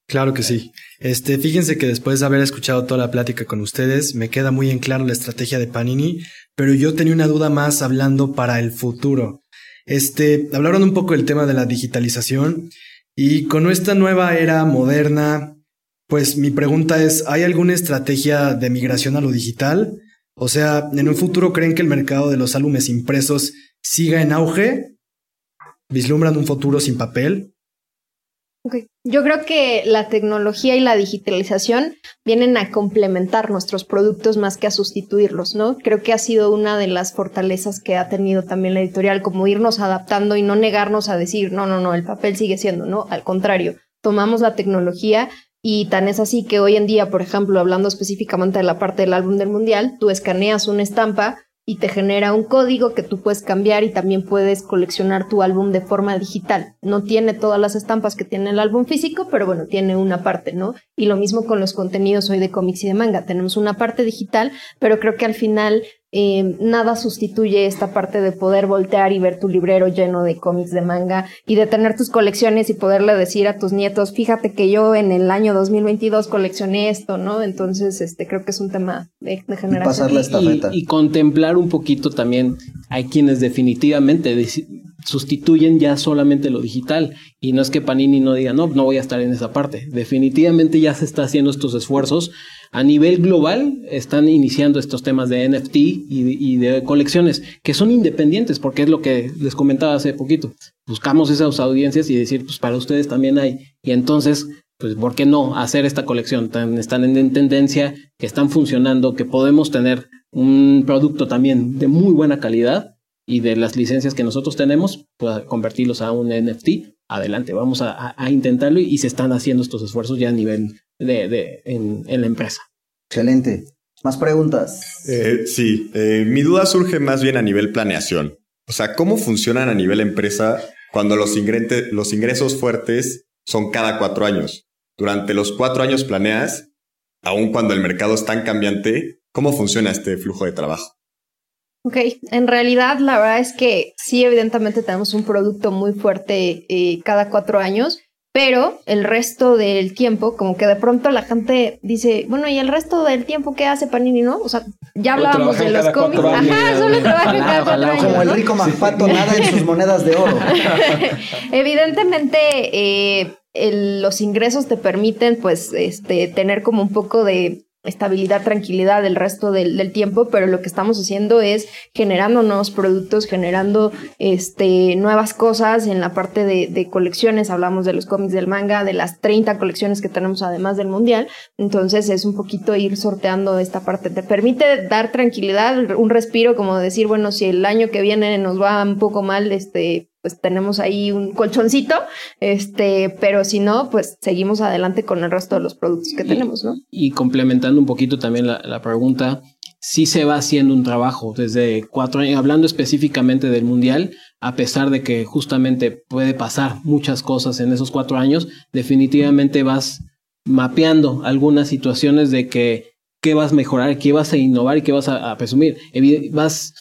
Claro que sí. Este, fíjense que después de haber escuchado toda la plática con ustedes, me queda muy en claro la estrategia de Panini, pero yo tenía una duda más hablando para el futuro. Este, hablaron un poco del tema de la digitalización y con esta nueva era moderna, pues mi pregunta es, ¿hay alguna estrategia de migración a lo digital? O sea, ¿en un futuro creen que el mercado de los álbumes impresos siga en auge? ¿Vislumbran un futuro sin papel? Yo creo que la tecnología y la digitalización vienen a complementar nuestros productos más que a sustituirlos, ¿no? Creo que ha sido una de las fortalezas que ha tenido también la editorial, como irnos adaptando y no negarnos a decir, no, no, no, el papel sigue siendo, ¿no? Al contrario, tomamos la tecnología y tan es así que hoy en día, por ejemplo, hablando específicamente de la parte del álbum del mundial, tú escaneas una estampa y te genera un código que tú puedes cambiar y también puedes coleccionar tu álbum de forma digital. No tiene todas las estampas que tiene el álbum físico, pero bueno, tiene una parte, ¿no? Y lo mismo con los contenidos hoy de cómics y de manga. Tenemos una parte digital, pero creo que al final eh, nada sustituye esta parte de poder voltear y ver tu librero lleno de cómics de manga y de tener tus colecciones y poderle decir a tus nietos, fíjate que yo en el año 2022 coleccioné esto, ¿no? Entonces, este, creo que es un tema de, de generación. Y, y contemplar un poquito también, hay quienes definitivamente sustituyen ya solamente lo digital. Y no es que Panini no diga, no, no voy a estar en esa parte. Definitivamente ya se está haciendo estos esfuerzos. A nivel global están iniciando estos temas de NFT y de, y colecciones que son independientes, porque es lo que les comentaba hace poquito. Buscamos esas audiencias y decir, pues para ustedes también hay. Y entonces, pues, ¿por qué no hacer esta colección? Están en, en tendencia, que están funcionando, que podemos tener un producto también de muy buena calidad y de las licencias que nosotros tenemos, pues convertirlos a un NFT, adelante, vamos a, intentarlo y, se están haciendo estos esfuerzos ya a nivel de, de en, en la empresa. Excelente. Más preguntas. Eh, sí, eh, mi duda surge más bien a nivel planeación. O sea, ¿cómo funcionan a nivel empresa cuando los, ingrente- los ingresos fuertes son cada cuatro años? Durante los cuatro años planeas, aun cuando el mercado es tan cambiante, ¿cómo funciona este flujo de trabajo? Ok, en realidad la verdad es que sí, evidentemente tenemos un producto muy fuerte eh, cada cuatro años, pero el resto del tiempo, como que de pronto la gente dice, bueno, ¿y el resto del tiempo qué hace Panini, no? O sea, ya hablábamos de los cómics. años. Ajá, solo trabajan cada cuatro años. Como el rico Mampato, nada en sus monedas de oro. Evidentemente, eh, el- los ingresos te permiten, pues, este, tener como un poco de estabilidad, tranquilidad el resto del, del tiempo, pero lo que estamos haciendo es generando nuevos productos, generando este, nuevas cosas en la parte de, de colecciones. Hablamos de los cómics del manga, de las 30 colecciones que tenemos además del mundial. Entonces es un poquito ir sorteando esta parte. Te permite dar tranquilidad, un respiro, como decir, bueno, si el año que viene nos va un poco mal, este, pues tenemos ahí un colchoncito, este, pero si no, pues seguimos adelante con el resto de los productos que tenemos, ¿no? Y complementando un poquito también la, la pregunta, sí se va haciendo un trabajo desde cuatro años, hablando específicamente del Mundial, a pesar de que justamente puede pasar muchas cosas en esos cuatro años, definitivamente vas mapeando algunas situaciones de que qué vas a mejorar, qué vas a innovar y qué vas a, a presumir. Evi- Vas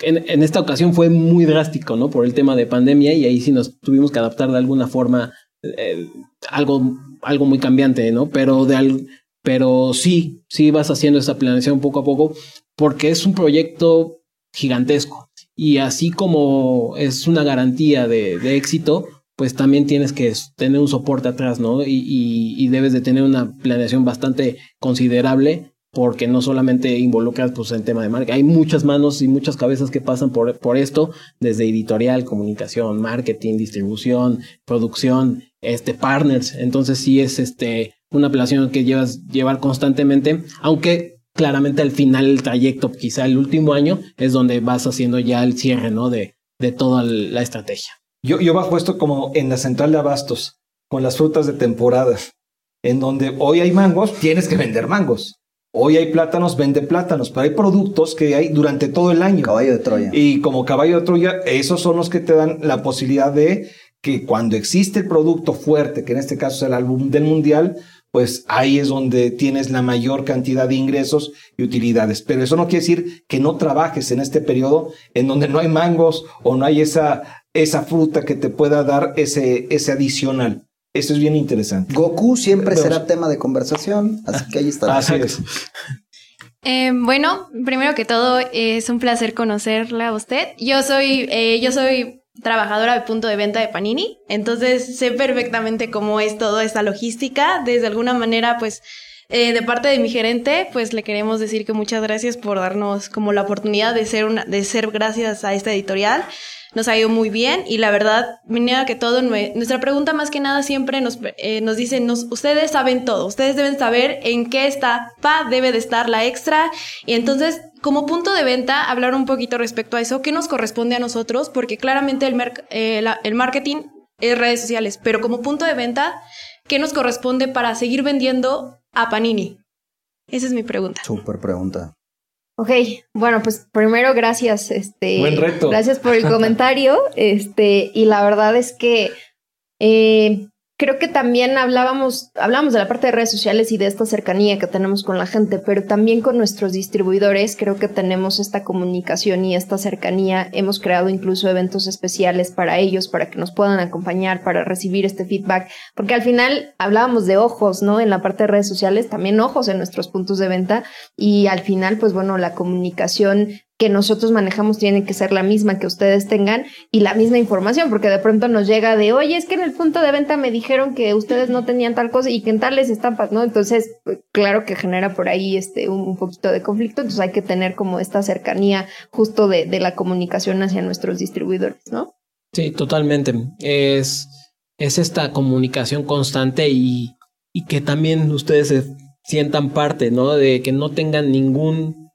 en, esta ocasión fue muy drástico, ¿no? Por el tema de pandemia y ahí sí nos tuvimos que adaptar de alguna forma eh, algo, algo muy cambiante, ¿no? Pero de al- pero sí, sí vas haciendo esa planeación poco a poco porque es un proyecto gigantesco y así como es una garantía de, de éxito, pues también tienes que tener un soporte atrás, ¿no? Y, y- y debes de tener una planeación bastante considerable porque no solamente involucras pues el tema de marca, hay muchas manos y muchas cabezas que pasan por, por esto, desde editorial, comunicación, marketing, distribución, producción, este partners, entonces sí es este una planeación que llevas llevar constantemente, aunque claramente al final el trayecto, quizá el último año, es donde vas haciendo ya el cierre, ¿no? De, de toda la estrategia. Yo, yo bajo esto como en la central de abastos, con las frutas de temporada, en donde hoy hay mangos, tienes que vender mangos. Hoy hay plátanos, vende plátanos, pero hay productos que hay durante todo el año. Caballo de Troya. Y como caballo de Troya, esos son los que te dan la posibilidad de que cuando existe el producto fuerte, que en este caso es el álbum del mundial, pues ahí es donde tienes la mayor cantidad de ingresos y utilidades. Pero eso no quiere decir que no trabajes en este periodo en donde no hay mangos o no hay esa, esa fruta que te pueda dar ese, ese adicional. Eso es bien interesante. Goku siempre será tema de conversación, así que ahí está. Así es. Eh, bueno, primero que todo, es un placer conocerla a usted. Yo soy, eh, yo soy trabajadora de punto de venta de Panini, entonces sé perfectamente cómo es toda esta logística. Desde alguna manera, pues, eh, de parte de mi gerente, pues le queremos decir que muchas gracias por darnos como la oportunidad de ser una, de ser gracias a esta editorial. Nos ha ido muy bien y la verdad, venía que todo, nue- nuestra pregunta más que nada siempre nos, eh, nos dicen, nos, ustedes saben todo, ustedes deben saber en qué etapa debe de estar la extra y entonces como punto de venta, hablar un poquito respecto a eso, qué nos corresponde a nosotros, porque claramente el, eh, la- el marketing es redes sociales, pero como punto de venta, ¿qué nos corresponde para seguir vendiendo a Panini? Esa es mi pregunta. Súper pregunta. Ok, bueno, pues primero gracias, este, Buen reto. gracias por el comentario, este, y la verdad es que eh, creo que también hablábamos, hablábamos de la parte de redes sociales y de esta cercanía que tenemos con la gente, pero también con nuestros distribuidores creo que tenemos esta comunicación y esta cercanía. Hemos creado incluso eventos especiales para ellos, para que nos puedan acompañar, para recibir este feedback, porque al final hablábamos de ojos, ¿no? En la parte de redes sociales, también ojos en nuestros puntos de venta y al final, pues bueno, la comunicación que nosotros manejamos tiene que ser la misma que ustedes tengan y la misma información, porque de pronto nos llega de, oye, es que en el punto de venta me dijeron que ustedes no tenían tal cosa y que en tales estampas, ¿no? Entonces, pues, claro que genera por ahí este un, poquito de conflicto, entonces hay que tener como esta cercanía justo de, de la comunicación hacia nuestros distribuidores, ¿no? Sí, totalmente. Es, es esta comunicación constante y, y que también ustedes se sientan parte, ¿no? De que no tengan ningún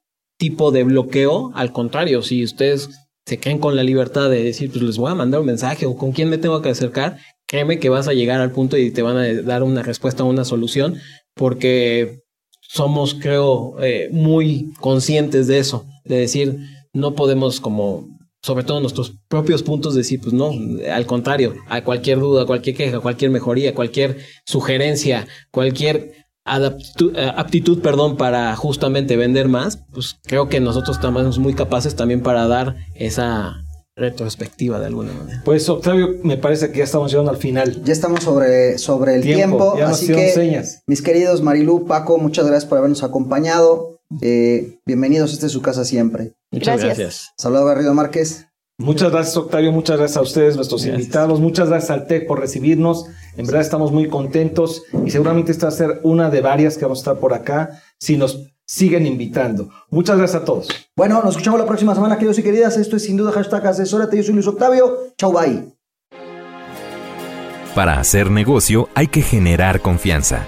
tipo de bloqueo. Al contrario, si ustedes se creen con la libertad de decir, pues les voy a mandar un mensaje o con quién me tengo que acercar, créeme que vas a llegar al punto y te van a dar una respuesta, una solución, porque somos, creo, eh, muy conscientes de eso, de decir, no podemos como, sobre todo nuestros propios puntos, decir, pues no, al contrario, a cualquier duda, cualquier queja, cualquier mejoría, cualquier sugerencia, cualquier adaptu- eh, aptitud, perdón, para justamente vender más, pues creo que nosotros estamos muy capaces también para dar esa retrospectiva de alguna manera. Pues Octavio, me parece que ya estamos llegando al final. Ya estamos sobre, sobre el Tiempo, tiempo, ya así que señas. mis queridos Marilú, Paco, muchas gracias por habernos acompañado. Eh, bienvenidos, esta es su casa siempre. Muchas Gracias. gracias. Saludado Garrido Márquez. Muchas gracias, Octavio. Muchas gracias a ustedes, nuestros invitados. Muchas gracias al TEC por recibirnos. En verdad estamos muy contentos y seguramente esta va a ser una de varias que vamos a estar por acá si nos siguen invitando. Muchas gracias a todos. Bueno, nos escuchamos la próxima semana, queridos y queridas. Esto es sin duda hashtag asesórate. Yo soy Luis Octavio. Chau, bye. Para hacer negocio hay que generar confianza.